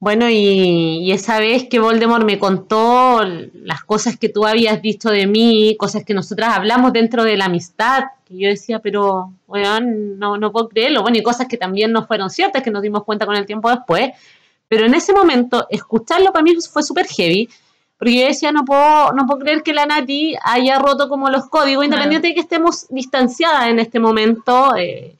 Bueno, y, y, esa vez que Voldemort me contó las cosas que tú habías dicho de mí, cosas que nosotras hablamos dentro de la amistad, que yo decía, pero, bueno, no, no puedo creerlo. Bueno, y cosas que también no fueron ciertas, que nos dimos cuenta con el tiempo después. Pero en ese momento, escucharlo para mí fue súper heavy, porque yo decía, no puedo, no puedo creer que la Nati haya roto como los códigos, independiente de que estemos distanciadas en este momento. Eh,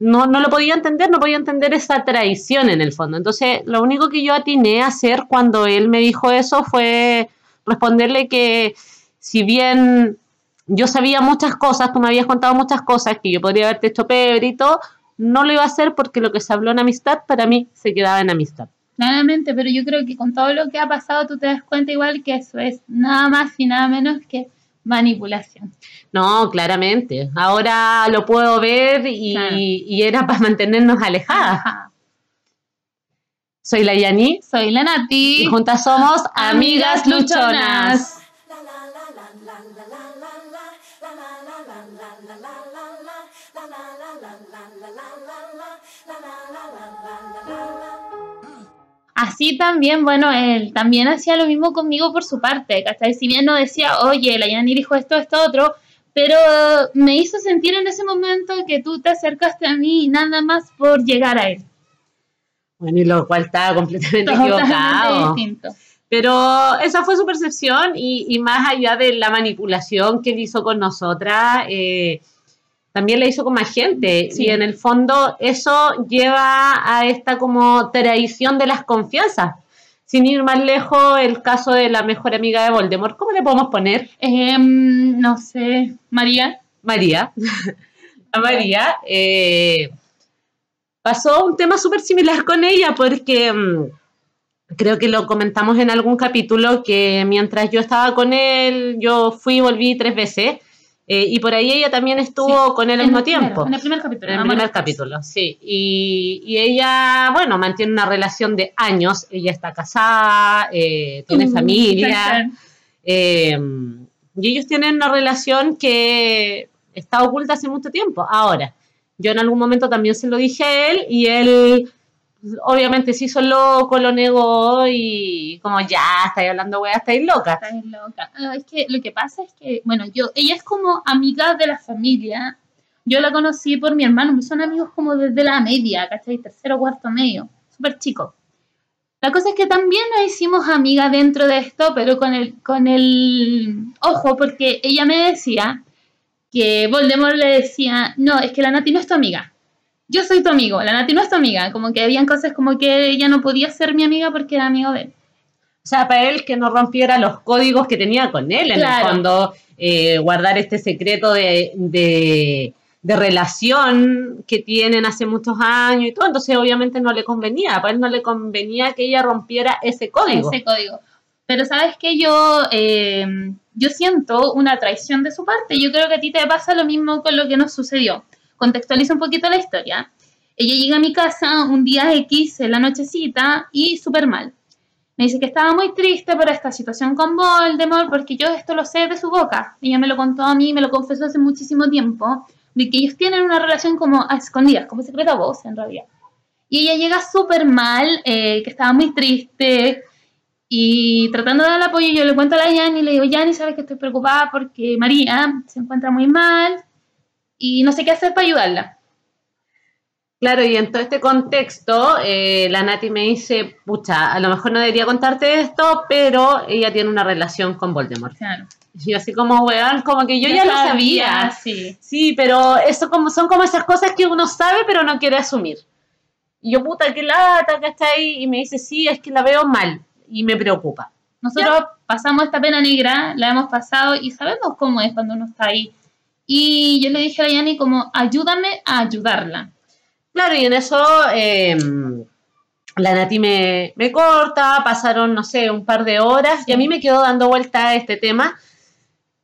no, no lo podía entender, no podía entender esa traición en el fondo. Entonces, lo único que yo atiné a hacer cuando él me dijo eso fue responderle que si bien yo sabía muchas cosas, tú me habías contado muchas cosas que yo podría haberte hecho pebre y todo, no lo iba a hacer porque lo que se habló en amistad para mí se quedaba en amistad. Claramente, pero yo creo que con todo lo que ha pasado tú te das cuenta igual que eso es nada más y nada menos que manipulación. No, claramente. Ahora lo puedo ver y, era para mantenernos alejadas. Soy la Yani. Soy la Nati. Y juntas somos Amigas Luchonas. Así también, bueno, él también hacía lo mismo conmigo por su parte, ¿cachai? Si bien no decía, oye, la Yani dijo esto, esto, otro, pero me hizo sentir en ese momento que tú te acercaste a mí nada más por llegar a él. Bueno, y lo cual estaba completamente equivocado. Distinto. Pero esa fue su percepción y, y, más allá de la manipulación que él hizo con nosotras, eh, también la hizo con más gente. Y en el fondo eso lleva a esta como traición de las confianzas. Sin ir más lejos, el caso de la mejor amiga de Voldemort, ¿cómo le podemos poner? Em, no sé, María. María. a María. Eh, pasó un tema súper similar con ella porque mm, creo que lo comentamos en algún capítulo que mientras yo estaba con él, yo fui y volví tres veces eh, y por ahí ella también estuvo con él al mismo tiempo. En el primer capítulo. En el primer capítulo, sí. Y, y, ella, bueno, mantiene una relación de años. Ella está casada, eh, tiene uh, familia. Eh, y ellos tienen una relación que está oculta hace mucho tiempo. Ahora, yo en algún momento también se lo dije a él y él obviamente se hizo loco, lo negó y como ya, estáis hablando wea, estáis loca. Estáis loca. Ah, es que lo que pasa es que, bueno, yo, ella es como amiga de la familia. Yo la conocí por mi hermano, son amigos como desde la media, ¿cachai? Tercero, cuarto, medio, súper chico. La cosa es que también nos hicimos amiga dentro de esto, pero con el, con el ojo, porque ella me decía que Voldemort le decía, no, es que la Nati no es tu amiga yo soy tu amigo, la Nati no es tu amiga, como que habían cosas como que ella no podía ser mi amiga porque era amigo de él. O sea, para él que no rompiera los códigos que tenía con él, en el fondo, eh, guardar este secreto de, de, relación que tienen hace muchos años y todo, entonces obviamente no le convenía, para él no le convenía que ella rompiera ese código. Ese código. Pero sabes que yo, eh, yo siento una traición de su parte, yo creo que a ti te pasa lo mismo con lo que nos sucedió contextualizo un poquito la historia. Ella llega a mi casa un día X en la nochecita y súper mal. Me dice que estaba muy triste por esta situación con Voldemort, porque yo esto lo sé de su boca. Ella me lo contó a mí, me lo confesó hace muchísimo tiempo, de que ellos tienen una relación como a escondidas, como secreta voz en realidad. Y ella llega súper mal, eh, que estaba muy triste, y tratando de dar apoyo, yo le cuento a la Yani y le digo, Yani, sabes que estoy preocupada porque María se encuentra muy mal, y no sé qué hacer para ayudarla. Claro, y en todo este contexto, eh, la Nati me dice, pucha, a lo mejor no debería contarte esto, pero ella tiene una relación con Voldemort. Claro. Y así como, weón, como que yo ya, lo sabía. Sí. sí, pero eso como, son como esas cosas que uno sabe, pero no quiere asumir. Y yo, puta, qué lata, ahí Y me dice, sí, es que la veo mal y me preocupa. Nosotros pasamos esta pena negra, la hemos pasado y sabemos cómo es cuando uno está ahí y yo le dije a Yani como, ayúdame a ayudarla. Claro, y en eso em, la Nati me, me, corta, pasaron, no sé, un par de horas y a mí me quedó dando vuelta a este tema,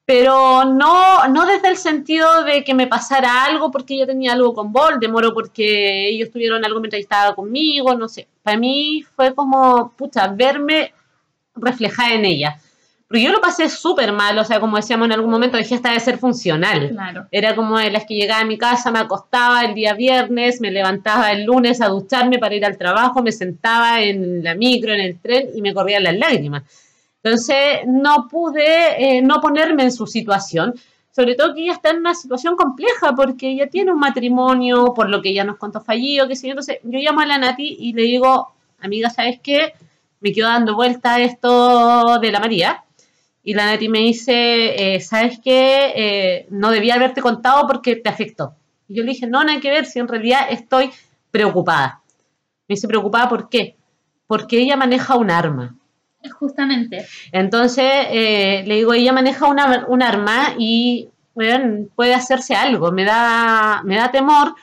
pero no, no desde el sentido de que me pasara algo porque yo tenía algo con Voldemort o porque ellos tuvieron algo mientras estaba conmigo, no sé. Para mí fue como, pucha, verme reflejada en ella Porque yo lo pasé súper mal, o sea, como decíamos en algún momento, dejé hasta de ser funcional. Claro. Era como de las que llegaba a mi casa, me acostaba el día viernes, me levantaba el lunes a ducharme para ir al trabajo, me sentaba en la micro, en el tren y me corrían las lágrimas. Entonces, no pude eh, no ponerme en su situación, sobre todo que ella está en una situación compleja porque ella tiene un matrimonio, por lo que ella nos contó fallido, que sé yo. Entonces, yo llamo a la Nati y le digo, amiga, ¿sabes qué? Me quedo dando vuelta esto de la María. Y la Nati me dice, eh, ¿sabes qué? Eh, no debía haberte contado porque te afectó. Y yo le dije, no, nada que ver, si en realidad estoy preocupada. Me dice, ¿preocupada por qué? Porque ella maneja un arma. Justamente. Entonces, eh, le digo, ella maneja una, un arma y bueno, puede hacerse algo. Me da, me da temor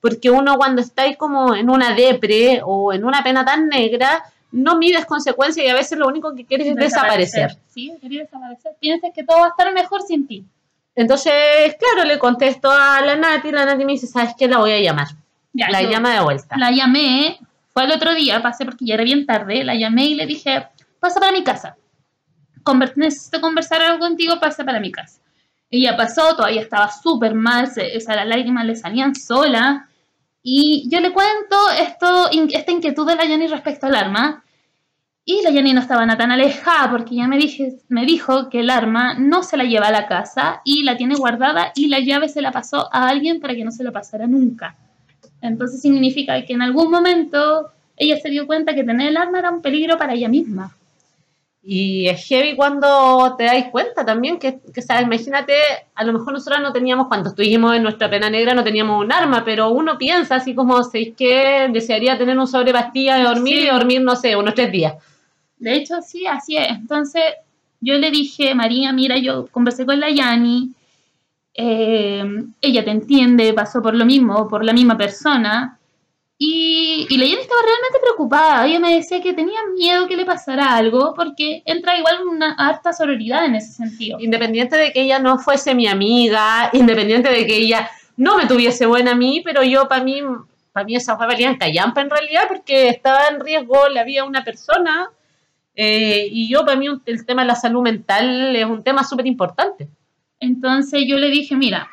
porque uno cuando está ahí como en una depre o en una pena tan negra, no mides consecuencias y a veces lo único que quieres es desaparecer. Sí, quería desaparecer. Piensas que todo va a estar mejor sin ti. Entonces, claro, le contesto a la Nati, la Nati me dice, ¿sabes qué? La voy a llamar. Ya, la llama de vuelta. La llamé, fue el otro día, pasé porque ya era bien tarde, la llamé y le dije, pasa para mi casa. Conver- necesito conversar algo contigo, pasa para mi casa. Ella pasó, todavía estaba súper mal, se, las lágrimas le salían sola. Y yo le cuento esto, esta inquietud de la Yanni respecto al arma. Y la Yanni no estaba tan alejada porque ya me, dije, me dijo que el arma no se la lleva a la casa y la tiene guardada y la llave se la pasó a alguien para que no se la pasara nunca. Entonces significa que en algún momento ella se dio cuenta que tener el arma era un peligro para ella misma. Y es heavy cuando te dais cuenta también que, que, ¿sabes? imagínate, a lo mejor nosotros no teníamos, cuando estuvimos en nuestra pena negra, no teníamos un arma, pero uno piensa así como, ¿sabéis que Desearía tener un sobre pastilla de dormir Sí. y dormir, no sé, unos tres días. De hecho, sí, así es. Entonces yo le dije, María, mira, yo conversé con la Yani, eh, ella te entiende, pasó por lo mismo, por la misma persona. Y, y la estaba realmente preocupada. Ella me decía que tenía miedo que le pasara algo, porque entra igual una harta sororidad en ese sentido. Independiente de que ella no fuese mi amiga, independiente de que ella no me tuviese buena a mí, pero yo para mí, para mí esa fue valía en callampa en realidad, porque estaba en riesgo la vida de una persona. eh, y yo para mí el tema de la salud mental es un tema súper importante. Entonces yo le dije, mira,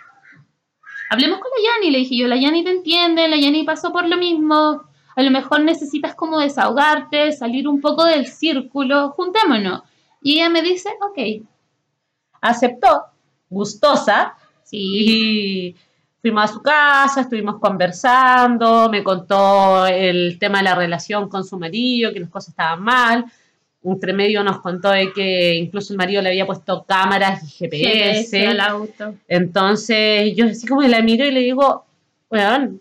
hablemos con la Yani. Le dije yo, la Yani te entiende, la Yani pasó por lo mismo. A lo mejor necesitas como desahogarte, salir un poco del círculo, juntémonos. Y ella me dice, ok, Aceptó, gustosa, sí, y fuimos a su casa, estuvimos conversando, me contó el tema de la relación con su marido, que las cosas estaban mal. Entre medio nos contó de que incluso el marido le había puesto cámaras y GPS. GPS al auto. Entonces yo así como la miro y le digo, bueno,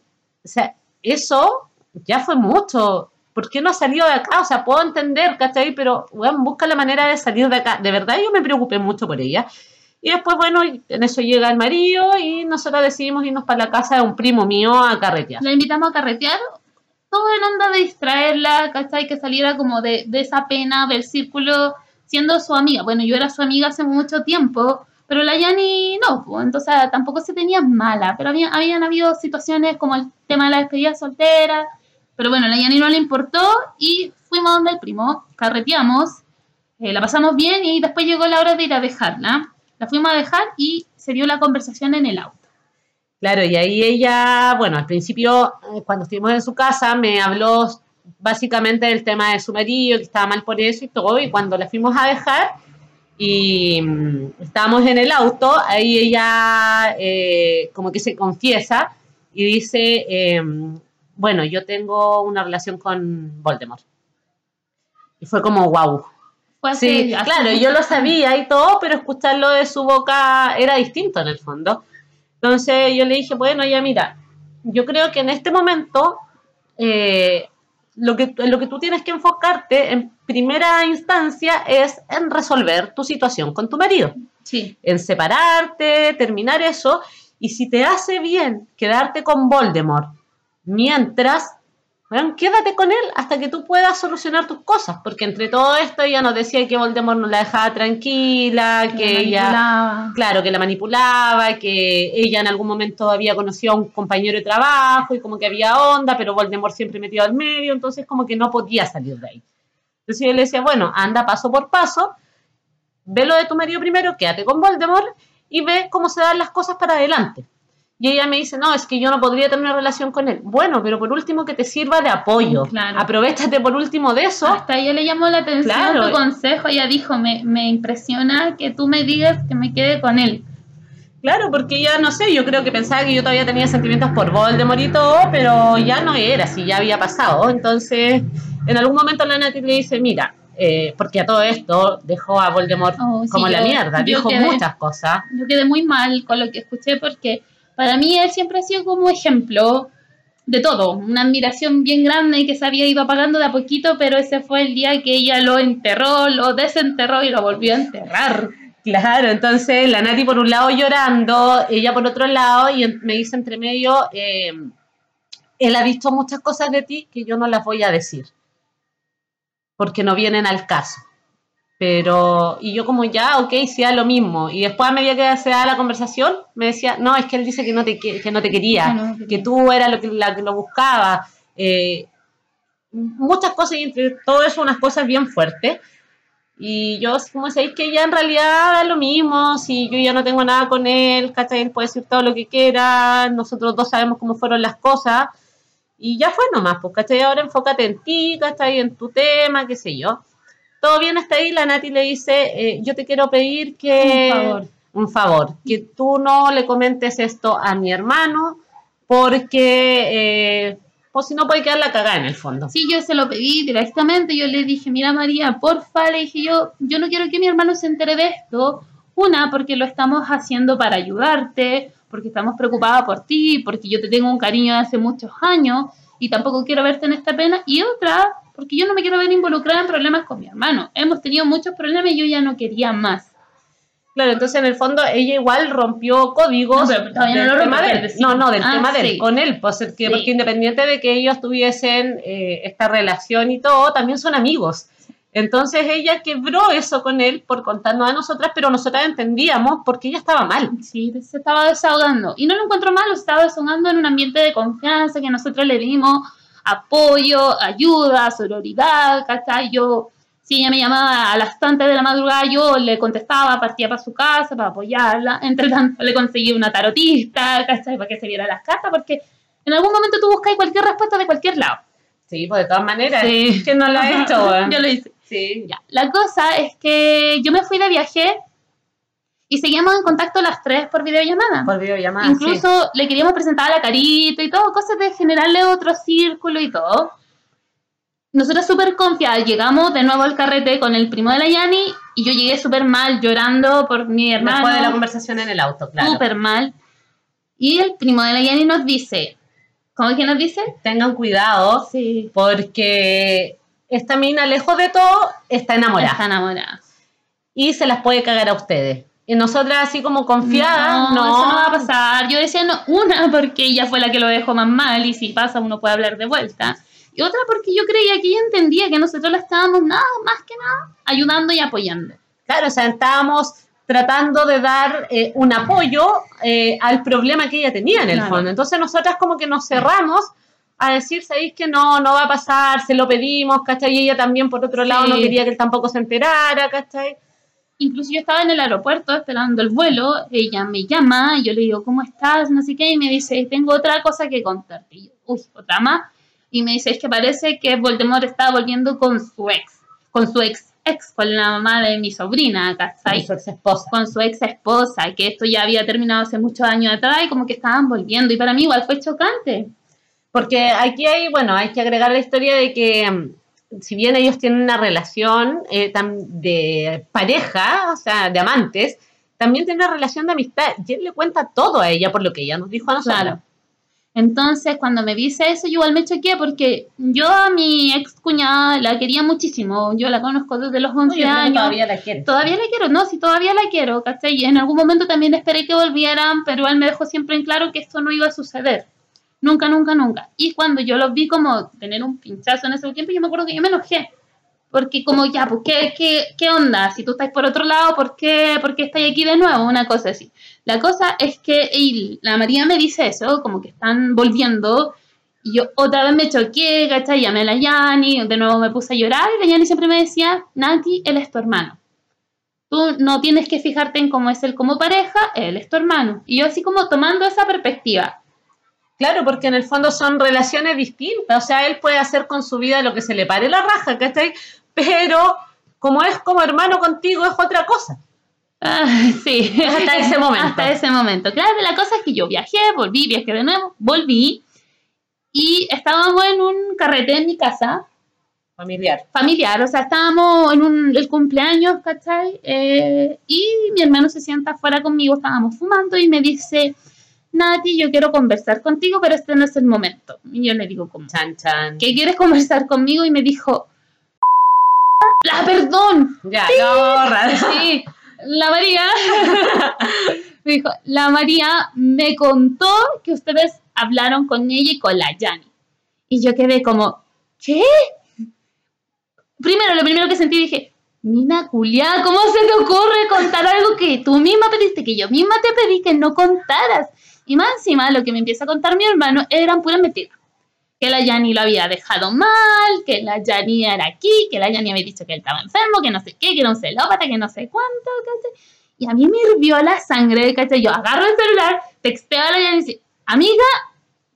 o sea, eso ya fue mucho. ¿Por qué no ha salido de acá? O sea, puedo entender, ¿cachai? Pero, bueno, busca la manera de salir de acá. De verdad yo me preocupé mucho por ella. Y después, bueno, en eso llega el marido y nosotros decidimos irnos para la casa de un primo mío a carretear. La invitamos a carretear, todo en onda de distraerla, ¿cachai? Que saliera como de, de esa pena del círculo siendo su amiga. Bueno, yo era su amiga hace mucho tiempo, pero la Yani no, pues, entonces tampoco se tenía mala, pero había, habían habido situaciones como el tema de la despedida soltera, pero bueno, la Yani no le importó y fuimos donde el primo, carreteamos, eh, la pasamos bien y después llegó la hora de ir a dejarla. La fuimos a dejar y se dio la conversación en el auto. Claro, y ahí ella, bueno, al principio, eh, cuando estuvimos en su casa, me habló básicamente del tema de su marido, que estaba mal por eso y todo, y cuando la fuimos a dejar y mm, estábamos en el auto, ahí ella eh, como que se confiesa y dice, eh, bueno, yo tengo una relación con Voldemort. Y fue como, wow. Sí, claro, yo lo sabía y todo, pero escucharlo de su boca era distinto en el fondo. Entonces yo le dije, bueno, ya mira, yo creo que en este momento eh, lo, que, lo que tú tienes que enfocarte en primera instancia es en resolver tu situación con tu marido, Sí, en separarte, terminar eso, y si te hace bien quedarte con Voldemort mientras, bueno, quédate con él hasta que tú puedas solucionar tus cosas, porque entre todo esto ella nos decía que Voldemort no la dejaba tranquila, que, la ella... Claro, que la manipulaba, que ella en algún momento había conocido a un compañero de trabajo y como que había onda, pero Voldemort siempre metido al medio, entonces como que no podía salir de ahí. Entonces yo le decía, bueno, anda paso por paso, ve lo de tu marido primero, quédate con Voldemort y ve cómo se dan las cosas para adelante. Y ella me dice, no, es que yo no podría tener una relación con él. Bueno, pero por último que te sirva de apoyo. Claro. Aprovechate por último de eso. Hasta ella le llamó la atención Claro. tu consejo. Ella dijo, me, me impresiona que tú me digas que me quede con él. Claro, porque ya no sé, yo creo que pensaba que yo todavía tenía sentimientos por Voldemort y todo, pero ya no era así, ya había pasado. Entonces, en algún momento la Nati le dice, mira, eh, porque a todo esto dejó a Voldemort Oh, sí, como la mierda, dijo quedé- muchas cosas. Yo quedé muy mal con lo que escuché porque para mí él siempre ha sido como ejemplo de todo. Una admiración bien grande y que se había ido apagando de a poquito, pero ese fue el día que ella lo enterró, lo desenterró y lo volvió a enterrar. Claro, entonces la Nati por un lado llorando, ella por otro lado, y me dice entre medio, eh, él ha visto muchas cosas de ti que yo no las voy a decir, porque no vienen al caso. Pero, y yo como ya, ok, sea lo mismo. Y después a medida que se da la conversación, me decía, no, es que él dice que no te, que, no te quería, no te que tú eras lo que, la que lo buscaba. eh, muchas cosas, y entre todo eso unas cosas bien fuertes. Y yo, como sabéis que ya en realidad da lo mismo, si yo ya no tengo nada con él, ¿cachai? Él puede decir todo lo que quiera, nosotros dos sabemos cómo fueron las cosas, y ya fue nomás, pues, ¿cachai? Ahora enfócate en ti, ¿cachai? En tu tema, qué sé yo. Todo bien hasta ahí, la Nati le dice, eh, yo te quiero pedir que... Un favor. Un favor, que tú no le comentes esto a mi hermano, porque, eh, pues si no puede quedar la cagada en el fondo. Sí, yo se lo pedí directamente, yo le dije, mira María, porfa, le dije yo, yo no quiero que mi hermano se entere de esto. Una, porque lo estamos haciendo para ayudarte, porque estamos preocupadas por ti, porque yo te tengo un cariño de hace muchos años y tampoco quiero verte en esta pena. Y otra, porque yo no me quiero ver involucrada en problemas con mi hermano. Hemos tenido muchos problemas y yo ya no quería más. Claro, entonces en el fondo ella igual rompió códigos No, pero todavía del no lo tema rompe, de él. pero sí. No, no, del Ah, tema sí. con él, pues, que, Sí. porque independiente de que ellos tuviesen eh, esta relación y todo, también son amigos. Entonces ella quebró eso con él por contarnos a nosotras, pero nosotras entendíamos porque ella estaba mal. Sí, se estaba desahogando. Y no lo encuentro malo, se estaba desahogando en un ambiente de confianza que nosotros le dimos apoyo, ayuda, sororidad, ¿cachai? Yo, si ella me llamaba a las tantas de la madrugada, yo le contestaba, partía para su casa para apoyarla. Entre tanto, le conseguí una tarotista, ¿cachai? Para que se viera las cartas, porque en algún momento tú buscas cualquier respuesta de cualquier lado. Sí, pues de todas maneras, Sí. que no lo ha hecho. yo lo hice. Sí. Ya. La cosa es que yo me fui de viaje y seguíamos en contacto las tres por videollamada. Por videollamada. Incluso le queríamos presentar a la carita y todo, cosas de generarle otro círculo y todo. Nosotros súper confiadas, llegamos de nuevo al carrete con el primo de la Yani y yo llegué súper mal, llorando por mi sí. hermano. Después de la conversación en el auto, claro. Súper mal. Y el primo de la Yani nos dice, ¿cómo es que nos dice? Tengan cuidado Sí. porque esta mina, lejos de todo, está enamorada. Está enamorada. y se las puede cagar a ustedes. Y nosotras así como confiadas, no, eso no va a pasar. Yo decía, no, una, porque ella fue la que lo dejó más mal y si pasa uno puede hablar de vuelta. Y otra, porque yo creía que ella entendía que nosotros la estábamos nada más que nada ayudando y apoyando. Claro, o sea, estábamos tratando de dar eh, un apoyo eh, al problema que ella tenía en el Claro. fondo. Entonces nosotras como que nos cerramos a decir, sabéis que no, no va a pasar, se lo pedimos, ¿cachai? Y ella también, por otro lado, Sí. no quería que él tampoco se enterara, ¿cachai? Incluso yo estaba en el aeropuerto esperando el vuelo, ella me llama y yo le digo, ¿cómo estás? No sé qué, y me dice, tengo otra cosa que contarte. Y yo, uy, otra más. Y me dice, es que parece que Voldemort está volviendo con su ex, con su ex ex, con la mamá de mi sobrina, ¿cachai? Con su ex esposa. con su ex esposa, que esto ya había terminado hace muchos años atrás y como que estaban volviendo. Y para mí igual fue chocante. Porque aquí hay, bueno, hay que agregar la historia de que mm, si bien ellos tienen una relación eh, de pareja, o sea, de amantes, también tienen una relación de amistad. Y él le cuenta todo a ella por lo que ella nos dijo a nosotros. Claro. Entonces, cuando me dice eso, yo igual me choqué porque yo a mi ex cuñada la quería muchísimo. Yo la conozco desde los 11 años. todavía la quiere. Todavía la quiero, no, si todavía la quiero, ¿cachai? Y en algún momento también esperé que volvieran, pero él me dejó siempre en claro que esto no iba a suceder. Nunca, nunca, nunca. Y cuando yo los vi como tener un pinchazo en ese tiempo, yo me acuerdo que yo me enojé. Porque como ya, pues, ¿qué, qué, qué onda? Si tú estás por otro lado, ¿por qué, ¿por qué estás aquí de nuevo? Una cosa así. La cosa es que él- la María me dice eso, como que están volviendo, y yo otra vez me choqué, ¿cachai? Llamé a la Yani, de nuevo me puse a llorar, y la Yani siempre me decía, Nati, él es tu hermano. Tú no tienes que fijarte en cómo es él como pareja, él es tu hermano. Y yo así como tomando esa perspectiva. Claro, porque en el fondo son relaciones distintas. O sea, él puede hacer con su vida lo que se le pare la raja, ¿cachai? Pero como es como hermano contigo, es otra cosa. Ah, sí. Hasta ese momento. Hasta ese momento. Claro, la cosa es que yo viajé, volví, viajé de nuevo, volví. Y estábamos en un carrete en mi casa, Familiar. familiar, o sea, estábamos en un, el cumpleaños, ¿cachai? Eh, y mi hermano se sienta afuera conmigo, estábamos fumando y me dice, Nati, yo quiero conversar contigo, pero este no es el momento. Y yo le digo, ¿cómo? Chan, chan. ¿Qué quieres conversar conmigo? Y me dijo, ¡La perdón! Ya, no, raro. Sí, la María me dijo, la María me contó que ustedes hablaron con ella y con la Yani. Y yo quedé como, ¿qué? Primero, lo primero que sentí dije, Mina culiá, ¿cómo se te ocurre contar algo que tú misma pediste, que yo misma te pedí que no contaras? Y más encima, lo que me empieza a contar mi hermano eran puras mentiras. Que la Yani lo había dejado mal, que la Yani era aquí, que la Yani había dicho que él estaba enfermo, que no sé qué, que era un celópata, que no sé cuánto, ¿cachai? Y a mí me hirvió la sangre, ¿cachai? Yo agarro el celular, texteo a la Yani y dice, amiga,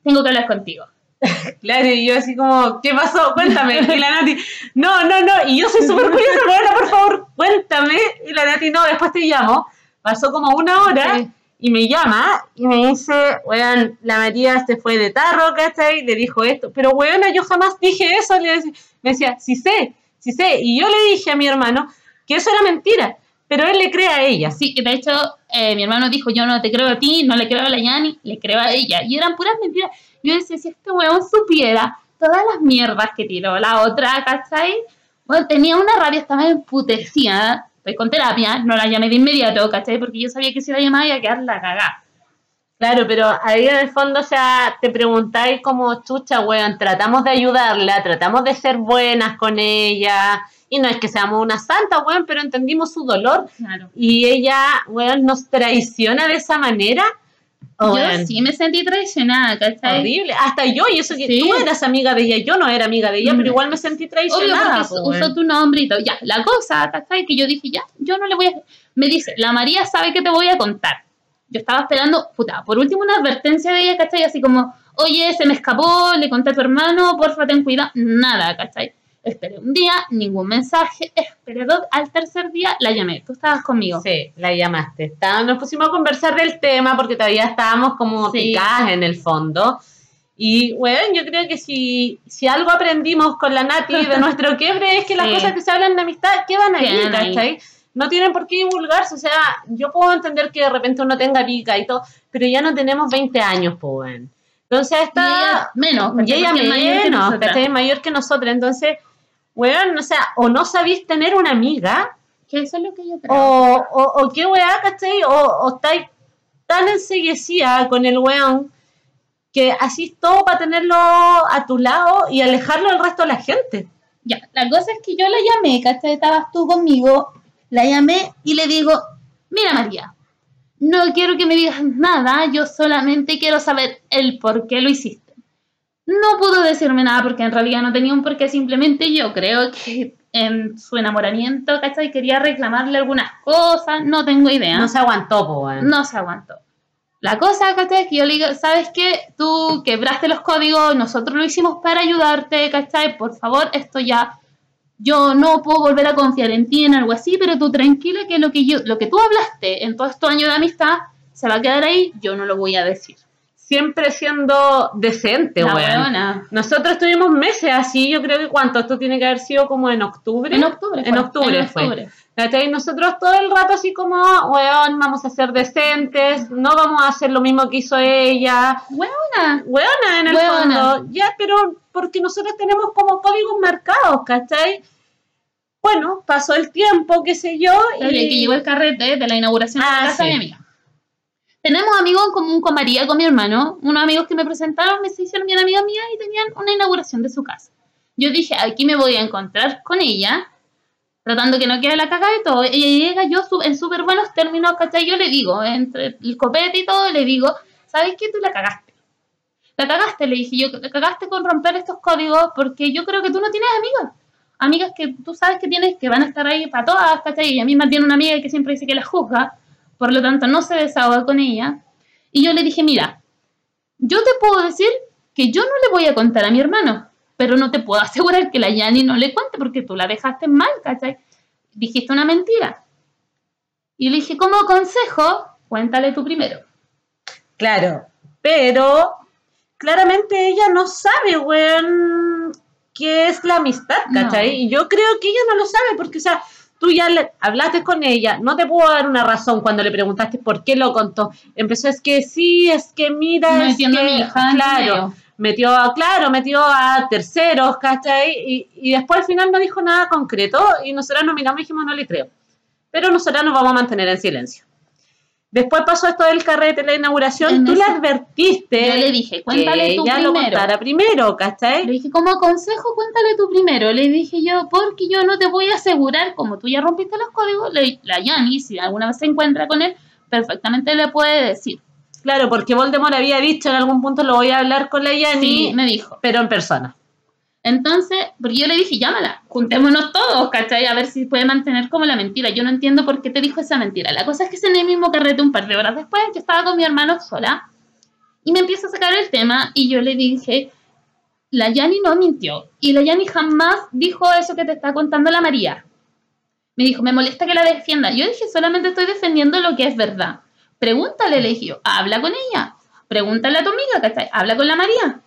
tengo que hablar contigo. Claro, y yo así como, ¿qué pasó? Cuéntame. Y la Nati, no, no, no. Y yo soy súper curiosa, bueno, por favor, cuéntame. Y la Nati, no, después te llamo. Pasó como una hora Sí. Y me llama y me dice, weón, la María se fue de tarro, ¿cachai? Le dijo esto. Pero, weón, yo jamás dije eso. Le decía, me decía, sí sé, sí sé. Y yo le dije a mi hermano que eso era mentira. Pero él le cree a ella. Sí, de hecho, eh, mi hermano dijo, yo no te creo a ti, no le creo a la Yani, le creo a ella. Y eran puras mentiras. Yo decía, si este weón supiera todas las mierdas que tiró la otra, ¿cachai? Bueno, tenía una rabia, estaba emputecida. Estoy con terapia, no la llamé de inmediato, ¿cachai? Porque yo sabía que si la llamaba iba a quedar la cagá. Claro, pero ahí en el fondo, o sea, te preguntáis como, chucha, weón, tratamos de ayudarla, tratamos de ser buenas con ella, y no es que seamos una santa, weón, pero entendimos su dolor, Claro. y ella, weón, nos traiciona de esa manera. Oh, yo sí me sentí traicionada, ¿cachai? horrible. Hasta yo, y eso que Sí. tú eras amiga de ella, yo no era amiga de ella, Mm. pero igual me sentí Obvio, traicionada. porque po, usó tu nombre y todo. Ya, la cosa, ¿cachai? Que yo dije, ya, yo no le voy a... Me dice, la María sabe que te voy a contar. Yo estaba esperando, puta, por último una advertencia de ella, ¿cachai? Así como, oye, se me escapó, le conté a tu hermano, porfa, ten cuidado. Nada, ¿cachai? Esperé un día, ningún mensaje, esperé dos, al tercer día la llamé. Tú estabas conmigo. Sí, la llamaste. Está- nos pusimos a conversar del tema porque todavía estábamos como Sí. picadas en el fondo. Y, bueno, yo creo que si, si algo aprendimos con la Nati de nuestro quiebre es que las Sí. cosas que se hablan de amistad quedan ahí, Quedan ahí. ¿cachai? No tienen por qué divulgarse. O sea, yo puedo entender que de repente uno tenga pica y todo, pero ya no tenemos 20 años, pues. Entonces, Y esta... ella menos, Y ella porque es mayor que menos, nosotras. ¿cachai? Mayor que nosotros. Entonces, weón, o sea, o no sabéis tener una amiga, Que eso es lo que yo creo. o, o, o qué weá, ¿cachai? O, o estáis tan enseguecida con el weón que así todo para tenerlo a tu lado y alejarlo del resto de la gente. Ya, la cosa es que yo la llamé, ¿cachai? Estabas tú conmigo, la llamé y le digo, mira María, no quiero que me digas nada, yo solamente quiero saber el por qué lo hiciste. No pudo decirme nada porque en realidad no tenía un porqué, simplemente yo creo que en su enamoramiento, ¿cachai? Quería reclamarle algunas cosas, no tengo idea. No se aguantó, po, weón. No se aguantó. La cosa, ¿cachai? Que yo le digo, ¿sabes qué? Tú quebraste los códigos, nosotros lo hicimos para ayudarte, ¿cachai? Por favor, esto ya, yo no puedo volver a confiar en ti en algo así, pero tú tranquila que lo que yo, lo que tú hablaste en todos estos años de amistad se va a quedar ahí, yo no lo voy a decir. Siempre siendo decente, weón. Nosotros tuvimos meses así, yo creo que cuánto, esto tiene que haber sido como en octubre. En octubre. En fue, octubre en fue. octubre. ¿Cachai? Nosotros todo el rato así como, weón, vamos a ser decentes, no vamos a hacer lo mismo que hizo ella. Huevona. Weona, en el Weona. fondo. Ya, pero porque nosotros tenemos como códigos marcados, ¿cachai? Bueno, pasó el tiempo, qué sé yo, El día que y... llegó el carrete de la inauguración de Ah, la casa sí. de mi amiga. Tenemos amigos en común con María, con mi hermano, unos amigos que me presentaron, me hicieron bien amiga mía y tenían una inauguración de su casa. Yo dije, aquí me voy a encontrar con ella, tratando que no quede la cagada y todo. Ella llega, yo en súper buenos términos, ¿cachai? Yo le digo, entre el copete y todo, le digo, ¿sabes qué? Tú la cagaste. La cagaste, le dije yo, la cagaste con romper estos códigos porque yo creo que tú no tienes amigos. amigas que tú sabes que tienes que van a estar ahí para todas, ¿cachai? Ella misma tiene una amiga que siempre dice que la juzga, por lo tanto no se desahoga con ella. Y yo le dije, mira, yo te puedo decir que yo no le voy a contar a mi hermano, pero no te puedo asegurar que la Yani no le cuente porque tú la dejaste mal, ¿cachai? Dijiste una mentira. Y le dije, como consejo, cuéntale tú primero. Claro, pero claramente ella no sabe, weón, qué es la amistad, ¿cachai? No. Y yo creo que ella no lo sabe porque, o sea, tú ya le hablaste con ella, no te puedo dar una razón cuando le preguntaste por qué lo contó. Empezó, es que sí, es que mira, es que, a mi hija claro, metió, a- claro, metió a terceros, ¿cachai? Y, y después al final no dijo nada concreto y nosotros nos miramos y dijimos, no le creo. Pero nosotras nos vamos a mantener en silencio. Después pasó esto del carrete, la inauguración, En tú le advertiste Yo le dije, cuéntale que tú ella lo primero. contara primero, ¿cachai? Le dije, como consejo, cuéntale tú primero. Le dije yo, porque yo no te voy a asegurar, como tú ya rompiste los códigos, le- la Yani, si alguna vez se encuentra con él, perfectamente le puede decir. Claro, porque Voldemort había dicho en algún punto lo voy a hablar con la Yani, Sí, me dijo. pero en persona. Entonces, porque yo le dije, llámala, juntémonos todos, ¿cachai? A ver si puede mantener como la mentira. Yo no entiendo por qué te dijo esa mentira. La cosa es que en el mismo carrete un par de horas después, yo estaba con mi hermano sola y me empieza a sacar el tema y yo le dije, la Yani no mintió y la Yani jamás dijo eso que te está contando la María. Me dijo, me molesta que la defienda. Yo dije, solamente estoy defendiendo lo que es verdad. Pregúntale, le dije yo, habla con ella. Pregúntale a tu amiga, ¿cachai? Habla con la María.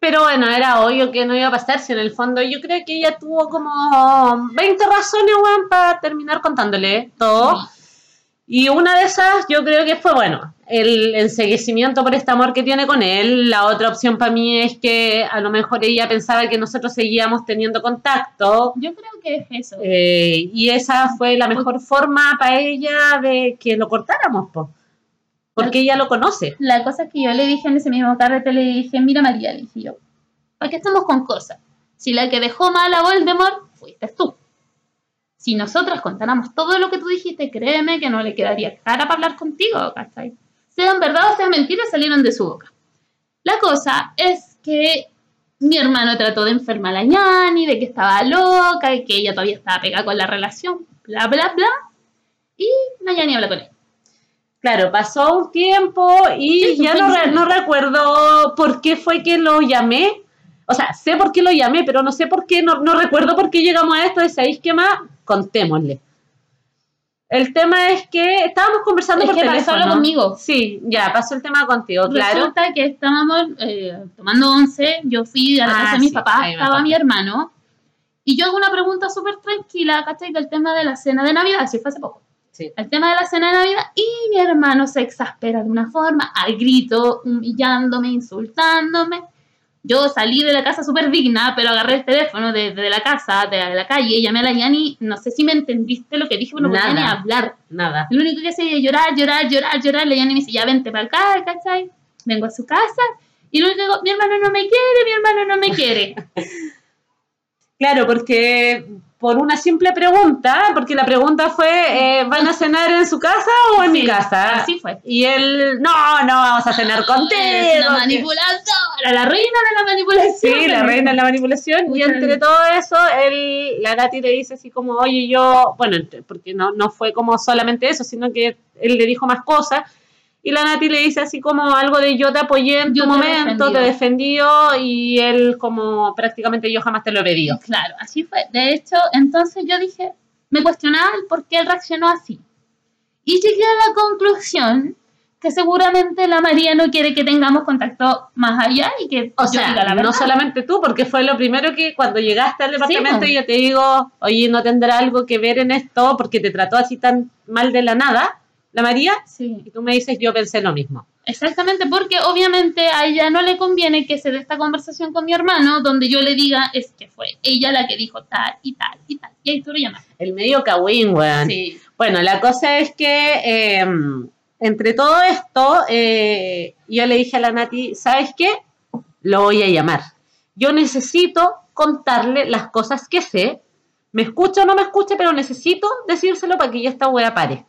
Pero bueno, era obvio que no iba a pasar, si en el fondo yo creo que ella tuvo como 20 razones, weón, para terminar contándole todo. Y una de esas yo creo que fue, bueno, el enseguecimiento por este amor que tiene con él. La otra opción para mí es que a lo mejor ella pensaba que nosotros seguíamos teniendo contacto. Yo creo que es eso. eh, y esa fue la mejor forma para ella de que lo cortáramos, po, porque ella lo conoce. La cosa es que yo le dije en ese mismo carrete, le dije, mira María, le dije yo, ¿para qué estamos con cosas? Si la que dejó mal a Voldemort fuiste tú. Si nosotras contáramos todo lo que tú dijiste, créeme que no le quedaría cara para hablar contigo, ¿cachai? Sean verdad o sean mentiras, salieron de su boca. La cosa es que mi hermano trató de enfermar a la ñani, de que estaba loca, y que ella todavía estaba pegada con la relación, bla, bla, bla. Y la ñani habla con él. Claro, pasó un tiempo y Sí, ya no, re- no recuerdo por qué fue que lo llamé. O sea, sé por qué lo llamé, pero no sé por qué, no, no recuerdo por qué llegamos a esto. de, ¿Sabéis qué más? Contémosle. El tema es que estábamos conversando Es por que pasó teléfono. algo conmigo. Sí, ya, pasó el tema contigo, claro. Resulta que estábamos eh, tomando once, yo fui a la Ah, casa de mis sí, papás, estaba mi hermano, y yo hago una pregunta súper tranquila, ¿cachai? Del tema de la cena de Navidad, si fue hace poco. Sí. El tema de la cena de Navidad, y mi hermano se exaspera de una forma, al grito, humillándome, insultándome. Yo salí de la casa súper digna, pero agarré el teléfono desde de la casa, de la calle, llamé a la Yani, no sé si me entendiste lo que dije, pero no podía ni hablar. Nada. Lo único que hacía era llorar, llorar, llorar, llorar. La Yanni me dice, ya vente para acá, ¿cachai? Vengo a su casa. Y que digo, mi hermano no me quiere, mi hermano no me quiere. Claro, porque por una simple pregunta, porque la pregunta fue, eh, ¿van a cenar en su casa o en mi casa? así fue. Y él, no, no vamos a cenar contigo. Es una manipuladora, la reina de la manipulación. Sí, la reina de la manipulación. Y entre todo eso, él, la Nati le dice así como, oye, yo, bueno, porque no, no fue como solamente eso, sino que él le dijo más cosas. Y la Nati le dice así como algo de yo te apoyé en Yo tu te momento, te defendió y él como prácticamente yo jamás te lo he pedido. Claro, así fue. De hecho, entonces yo dije, me cuestionaba el por qué él reaccionó así. Y llegué a la conclusión que seguramente la María no quiere que tengamos contacto más allá y que O yo sea, diga la no verdad. solamente tú, porque fue lo primero que cuando llegaste al departamento yo te digo, oye, ¿no tendrá algo que ver en esto? Porque te trató así tan mal de la nada, la María. Sí. Y tú me dices, yo pensé lo mismo. Exactamente, porque obviamente a ella no le conviene que se dé esta conversación con mi hermano donde yo le diga es que fue ella la que dijo tal y tal y tal. Y ahí tú lo llamas. El medio cagüín, weón. Sí. Bueno, la cosa es que eh, entre todo esto, eh, yo le dije a la Nati, ¿sabes qué? Lo voy a llamar. Yo necesito contarle las cosas que sé. Me escucha o no me escucha, pero necesito decírselo para que ya esta wea pare.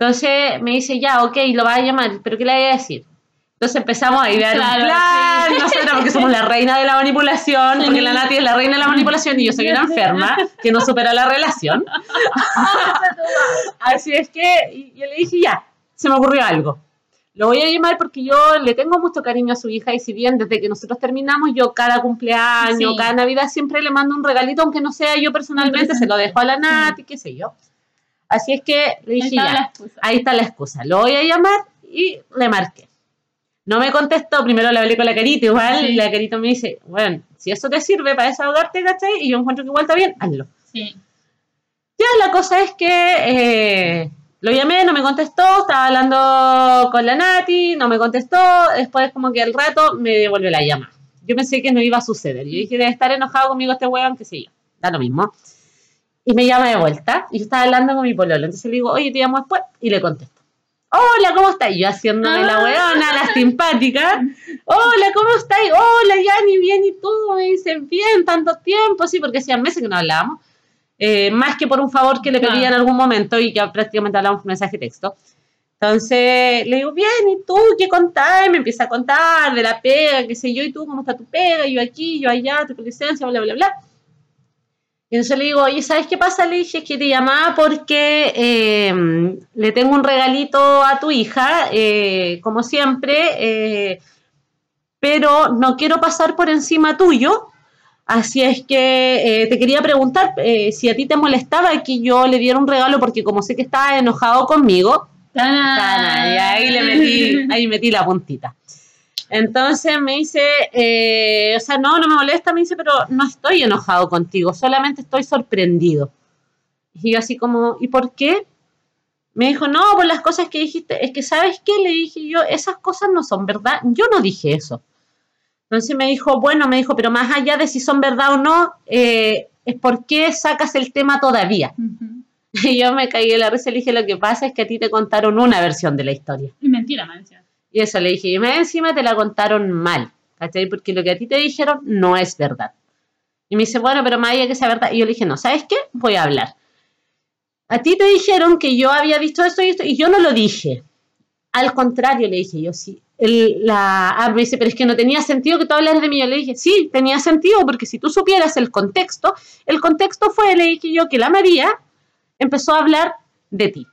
Entonces me dice, ya, ok, lo va a llamar, pero ¿qué le voy a decir? Entonces empezamos a idear Claro, un plan, sí. nosotros porque somos la reina de la manipulación, porque la Nati es la reina de la manipulación y yo soy una enferma que no supera la relación. Así es que yo le dije, ya, se me ocurrió algo. Lo voy a llamar porque yo le tengo mucho cariño a su hija y si bien desde que nosotros terminamos, yo cada cumpleaños, Sí. cada Navidad siempre le mando un regalito, aunque no sea yo personalmente, se lo dejo a la Nati, qué sé yo. Así es que le Ahí dije, estaba ya, la excusa. ahí está la excusa. Lo voy a llamar y le marqué. No me contestó, primero le hablé con la carita, igual, Sí. y la carita me dice, bueno, si eso te sirve para desahogarte, ¿cachai? Y yo encuentro que igual está bien, hazlo. Sí. Ya la cosa es que eh, lo llamé, no me contestó, estaba hablando con la Nati, no me contestó, después como que al rato me devolvió la llama. Yo pensé que no iba a suceder. Yo dije, debe estar enojado conmigo este weón, qué sé yo. Da lo mismo. Y me llama de vuelta, y yo estaba hablando con mi pololo. Entonces le digo, oye, te llamo después, y le contesto. Hola, ¿cómo estás? Y yo haciéndome la Ah. weona, la simpática. Hola, ¿cómo estás? Hola, Yani, bien, ¿y tú? Me dice, bien, tanto tiempo, sí, porque hacían meses que no hablábamos. Eh, más que por un favor que le pedí Claro. en algún momento y que prácticamente hablamos por mensaje texto. Entonces le digo, bien, ¿y tú qué contás? Me empieza a contar de la pega, qué sé yo, ¿y tú cómo está tu pega? Yo aquí, yo allá, tu licencia, bla, bla, bla. Y entonces le digo, oye, ¿sabes qué pasa? Le dije que te llamaba porque eh, le tengo un regalito a tu hija, eh, como siempre, eh, pero no quiero pasar por encima tuyo. Así es que te quería preguntar si a ti te molestaba que yo le diera un regalo, porque como sé que estaba enojado conmigo, Tana. Tana, y ahí le metí, ahí metí la puntita. Entonces me dice, eh, o sea, no, no me molesta, me dice, pero no estoy enojado contigo, solamente estoy sorprendido. Y yo así como, ¿y por qué? Me dijo, no, por las cosas que dijiste, es que sabes qué, le dije yo, esas cosas no son verdad, yo no dije eso. Entonces me dijo, bueno, me dijo, pero más allá de si son verdad o no, eh, es por qué sacas el tema todavía. Y yo me caí de la risa y le dije, lo que pasa es que a ti te contaron una versión de la historia. Y mentira, me decía. Y eso le dije, y encima te la contaron mal, ¿cachai? Porque lo que a ti te dijeron no es verdad. Y me dice, bueno, pero más allá que sea verdad. Y yo le dije, no, ¿sabes qué? Voy a hablar. A ti te dijeron que yo había visto esto y esto, y yo no lo dije. Al contrario, le dije yo, sí. La, me dice, pero es que no tenía sentido que tú hablaras de mí. Yo le dije, sí, tenía sentido, porque si tú supieras el contexto, el contexto fue, le dije yo, que la María empezó a hablar de ti.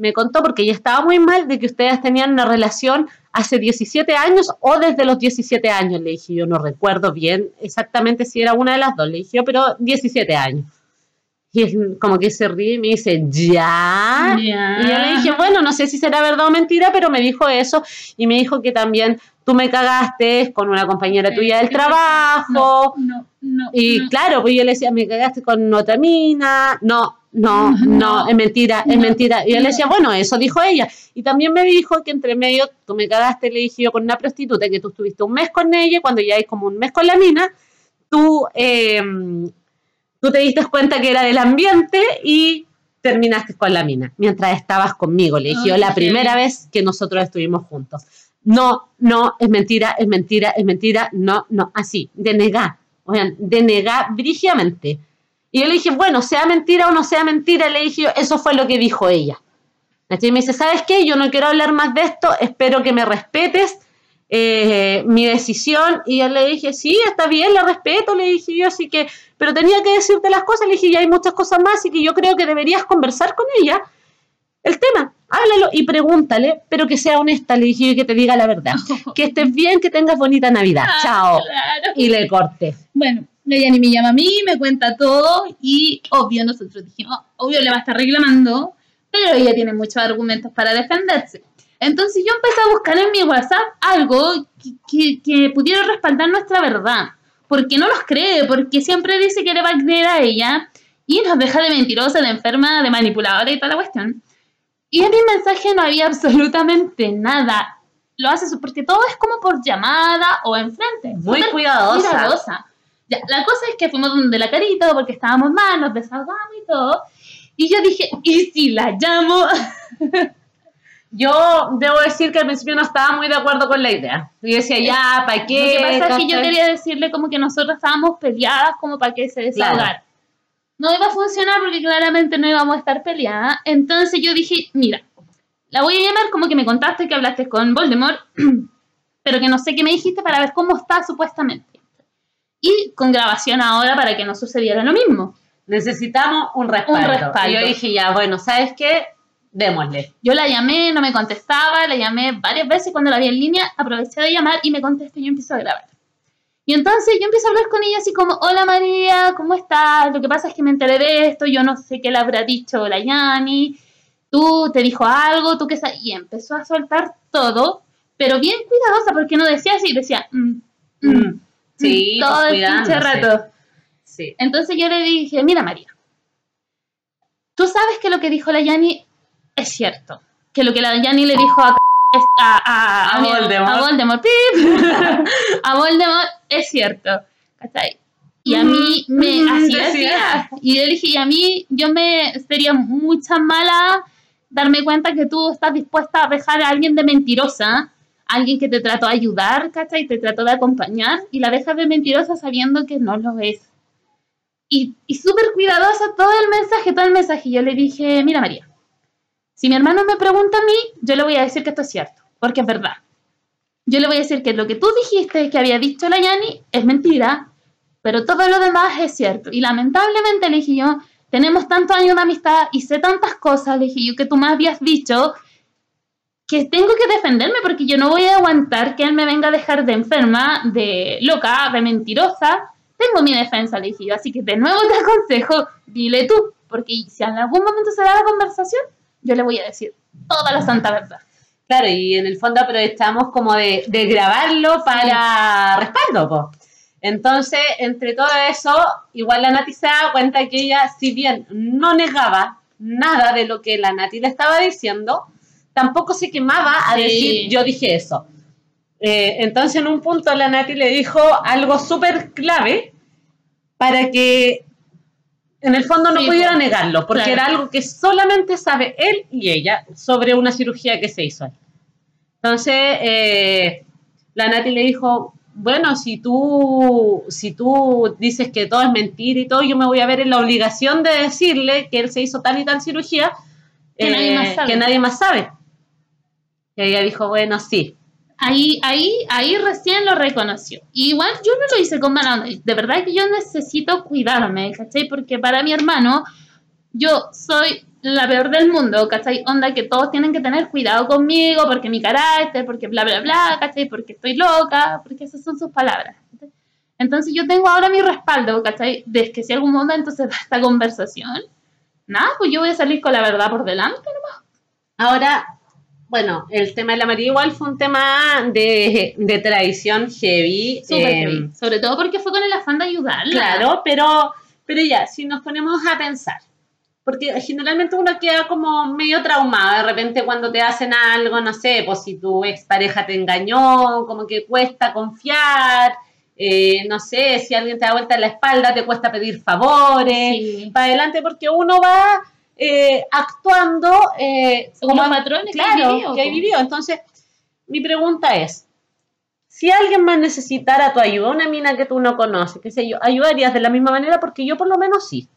Me contó porque ella estaba muy mal de que ustedes tenían una relación hace 17 años o desde los 17 años. Le dije yo, no recuerdo bien exactamente si era una de las dos. Le dije yo, pero 17 años. Y como que se ríe y me dice, ¿ya? Y yo le dije, bueno, no sé si será verdad o mentira, pero me dijo eso. Y me dijo que también tú me cagaste con una compañera tuya del trabajo. No, no, no. Y claro, pues yo le decía, me cagaste con otra mina. No, no, no, es mentira, es mentira. Y yo le decía, bueno, eso dijo ella. Y también me dijo que entre medio tú me cagaste, le dije yo, con una prostituta, que tú estuviste un mes con ella, cuando ya hay como un mes con la mina, tú, eh, tú te diste cuenta que era del ambiente y terminaste con la mina, mientras estabas conmigo. Le dije yo, la primera vez que nosotros estuvimos juntos. No, no, es mentira, es mentira, es mentira, no, no, así, de negar, oigan, de negar brígidamente. Y yo le dije, bueno, sea mentira o no sea mentira, le dije yo, eso fue lo que dijo ella. Y me dice, ¿sabes qué? Yo no quiero hablar más de esto, espero que me respetes eh, mi decisión. Y yo le dije, sí, está bien, la respeto, le dije yo, así que, pero tenía que decirte las cosas, le dije, ya hay muchas cosas más, y que yo creo que deberías conversar con ella el tema, háblalo y pregúntale, pero que sea honesta, le dije yo, y que te diga la verdad. Que estés bien, que tengas bonita Navidad. Ah, Chao. Claro. Y le corté. Bueno, ella ni me llama a mí, me cuenta todo y obvio nosotros dijimos, obvio le va a estar reclamando, pero ella tiene muchos argumentos para defenderse. Entonces yo empecé a buscar en mi WhatsApp algo que, que- que pudiera respaldar nuestra verdad, porque no nos cree, porque siempre dice que le va a creer a ella y nos deja de mentirosa, de enferma, de manipuladora y toda la cuestión. Y en mi mensaje no había absolutamente nada. Lo hace porque todo es como por llamada o enfrente. Muy cuidadosa. cuidadosa. Ya, la cosa es que fuimos donde la carita porque estábamos mal, nos desahogamos y todo. Y yo dije, ¿y si la llamo? Yo debo decir que al principio no estaba muy de acuerdo con la idea. Yo decía, ya, ¿para Lo qué? que pasa es que yo quería decirle como que nosotros estábamos peleadas como para que se desahogara. No iba a funcionar porque claramente no íbamos a estar peleadas. Entonces yo dije, mira, la voy a llamar como que me contaste que hablaste con Voldemort pero que no sé qué me dijiste para ver cómo está supuestamente. Con grabación ahora para que no sucediera lo mismo. Necesitamos un respaldo. Un respaldo. Y yo dije, ya, bueno, ¿sabes qué? Démosle. Yo la llamé, no me contestaba, la llamé varias veces cuando la vi en línea, aproveché de llamar y me contestó y yo empiezo a grabar. Y entonces yo empiezo a hablar con ella así como, hola María, ¿cómo estás? Lo que pasa es que me enteré de esto, yo no sé qué le habrá dicho la Yani, tú te dijo algo, tú qué sabes. Y empezó a soltar todo, pero bien cuidadosa porque no decía así, decía, mm, mm, Mm. Sí, todo pues, el pinche rato. Sí. Entonces yo le dije, mira María, tú sabes que lo que dijo la Yani es cierto, que lo que la Yani le dijo a a, a, A Voldemort. a Voldemort, ¡pip! a Voldemort es cierto, ¿cachai? Y a mí me así decía. Y yo le dije, y a mí yo me sería mucha mala darme cuenta que tú estás dispuesta a dejar a alguien de mentirosa, alguien que te trató de ayudar, ¿cachai? Te trató de acompañar y la dejas de mentirosa sabiendo que no lo es. Y, y súper cuidadosa todo el mensaje, todo el mensaje. Yo le dije, mira María, si mi hermano me pregunta a mí, yo le voy a decir que esto es cierto, porque es verdad. Yo le voy a decir que lo que tú dijiste que había dicho la Yani es mentira, pero todo lo demás es cierto. Y lamentablemente, le dije yo, tenemos tantos años de amistad y sé tantas cosas, le dije yo, que tú me habías dicho que tengo que defenderme porque yo no voy a aguantar que él me venga a dejar de enferma, de loca, de mentirosa. Tengo mi defensa, le dije yo. Así que de nuevo te aconsejo, dile tú, porque si en algún momento se da la conversación, yo le voy a decir toda la santa verdad. Claro, y en el fondo aprovechamos como de, de grabarlo para respaldo, po. Entonces, entre todo eso, igual la Nati se da cuenta que ella, si bien no negaba nada de lo que la Nati le estaba diciendo, tampoco se quemaba a Sí. decir yo dije eso. Eh, entonces, en un punto la Nati le dijo algo súper clave para que en el fondo no Sí, pudiera negarlo, porque Claro. era algo que solamente sabe él y ella sobre una cirugía que se hizo. él. Entonces, eh, la Nati le dijo, bueno, si tú, si tú dices que todo es mentira y todo, yo me voy a ver en la obligación de decirle que él se hizo tal y tal cirugía Que nadie que nadie más sabe. Y ella dijo, bueno, sí. Ahí, ahí, ahí recién lo reconoció. Y igual yo no lo hice con mala onda. De verdad que yo necesito cuidarme, ¿cachai? Porque para mi hermano, yo soy la peor del mundo, ¿cachai? Onda que todos tienen que tener cuidado conmigo, porque mi carácter, porque bla, bla, bla, ¿cachai? Porque estoy loca, porque esas son sus palabras. ¿cachai? Entonces yo tengo ahora mi respaldo, ¿cachai? De que si algún momento se da esta conversación, nada, pues yo voy a salir con la verdad por delante nomás. Ahora, bueno, el tema de la María igual fue un tema de, de tradición heavy. Súper eh, heavy. Sobre todo porque fue con el afán de ayudarla. Claro, pero, pero ya, si nos ponemos a pensar, porque generalmente uno queda como medio traumado de repente cuando te hacen algo, no sé, pues si tu expareja te engañó, como que cuesta confiar, eh, no sé, si alguien te da vuelta en la espalda, te cuesta pedir favores, Sí. para adelante, porque uno va eh, actuando eh, como- patrones que claro, hay que hay vivido. Entonces, mi pregunta es, si alguien más necesitara tu ayuda, una mina que tú no conoces, qué sé yo, ¿ayudarías de la misma manera? Porque yo por lo menos sí.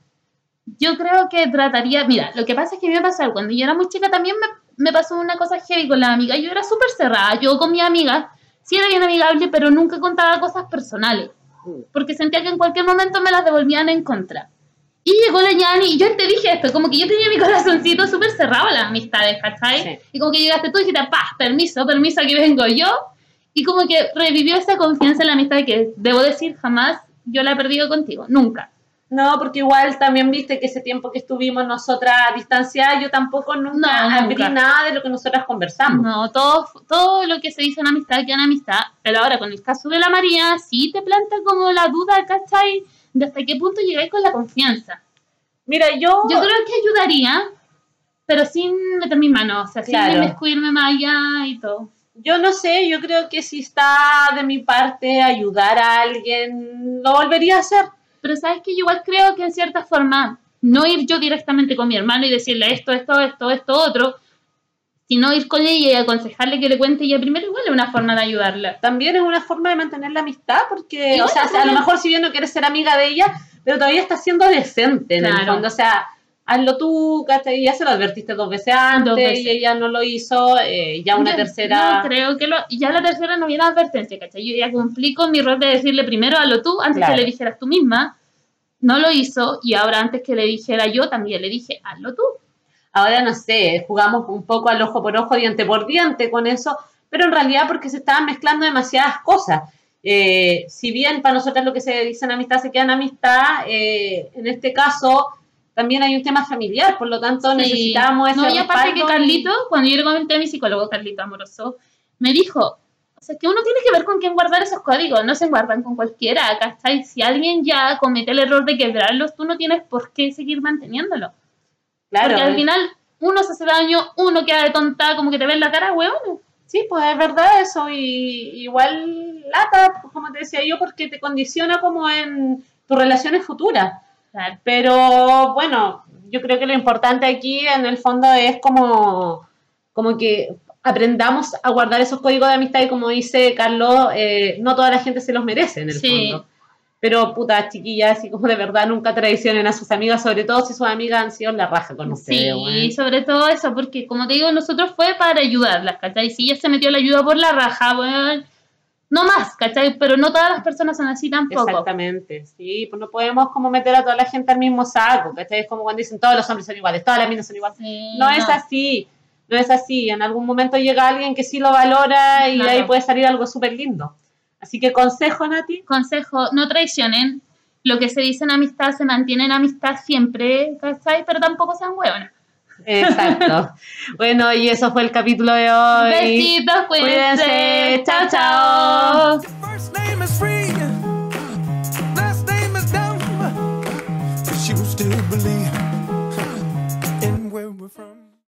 Yo creo que trataría, mira, lo que pasa es que me pasó, cuando yo era muy chica también me, me pasó una cosa heavy con la amiga, yo era súper cerrada, yo con mi amiga sí era bien amigable, pero nunca contaba cosas personales, porque sentía que en cualquier momento me las devolvían en contra. Y llegó la Yani y yo te dije esto, como que yo tenía mi corazoncito súper cerrado a las amistades, ¿cachai? Sí. Y como que llegaste tú y dijiste, pa, permiso, permiso, aquí vengo yo. Y como que revivió esa confianza en la amistad que, debo decir, jamás yo la he perdido contigo, nunca. No, porque igual también viste que ese tiempo que estuvimos nosotras a distancia, yo tampoco nunca No, abrí nunca. nada de lo que nosotras conversamos. No, todo, todo lo que se dice en amistad queda en amistad, pero ahora con el caso de la María sí te planta como la duda, ¿cachai? De hasta qué punto llegáis con la confianza. Mira, yo, Yo creo que ayudaría, pero sin meter mis manos, o sea, Claro. sin descubrirme más allá y todo. yo no sé, yo creo que si está de mi parte ayudar a alguien, lo volvería a hacer. Pero sabes que yo igual creo que en cierta forma, no ir yo directamente con mi hermano y decirle esto, esto, esto, esto, otro, sino ir con ella y aconsejarle que le cuente ella primero, igual es una forma de ayudarla. también es una forma de mantener la amistad, porque, o sea, a lo mejor si bien no quieres ser amiga de ella, pero todavía está siendo decente en el fondo, o sea, hazlo tú, ¿cachai? Ya se lo advertiste dos veces antes Dos veces. y ella no lo hizo, eh, ya una Yo tercera... No, creo que lo, ya la tercera no viene advertencia, ¿cachai? Yo ya cumplí con mi rol de decirle primero hazlo tú, antes Claro. que le dijeras tú misma. No lo hizo y ahora antes que le dijera yo también le dije hazlo tú. Ahora no sé, jugamos un poco al ojo por ojo, diente por diente con eso, pero en realidad porque se estaban mezclando demasiadas cosas. Eh, si bien para nosotros lo que se dice en amistad se queda en amistad, eh, en este caso también hay un tema familiar, por lo tanto necesitamos ese No, y aparte que y- Carlito, cuando yo le comenté a mi psicólogo, Carlito Amoroso, me dijo, o sea, que uno tiene que ver con quién guardar esos códigos, no se guardan con cualquiera, ¿cachai? Si alguien ya comete el error de quebrarlos, tú no tienes por qué seguir manteniéndolo. Claro, Porque al final uno se hace daño, uno queda de tonta, como que te ve en la cara, weón. Sí, pues es verdad eso, y igual lata, como te decía yo, porque te condiciona como en tus relaciones futuras. Claro. Pero bueno, yo creo que lo importante aquí en el fondo es como, como que aprendamos a guardar esos códigos de amistad y como dice Carlos, eh, no toda la gente se los merece en el Sí. fondo. Pero puta, chiquillas, así como de verdad nunca traicionen a sus amigas, sobre todo si sus amigas han sido la raja con ustedes. Sí, sobre todo eso, porque como te digo, nosotros fue para ayudarlas, ¿cachai? Si ella se metió la ayuda por la raja, weón, no más, ¿cachai? Pero no todas las personas son así tampoco. Exactamente, sí, pues no podemos como meter a toda la gente al mismo saco, ¿cachai? Es como cuando dicen todos los hombres son iguales, todas las minas son iguales. Sí, No es así, no es así. En algún momento llega alguien que sí lo valora y ahí puede salir algo súper lindo. Así que consejo, Nati. Consejo, no traicionen. Lo que se dice en amistad se mantiene en amistad siempre, ¿cachai? Pero tampoco sean hueonas. Exacto. bueno, y eso fue el capítulo de hoy. Besitos, cuídense. Cuídense. Chao. chao.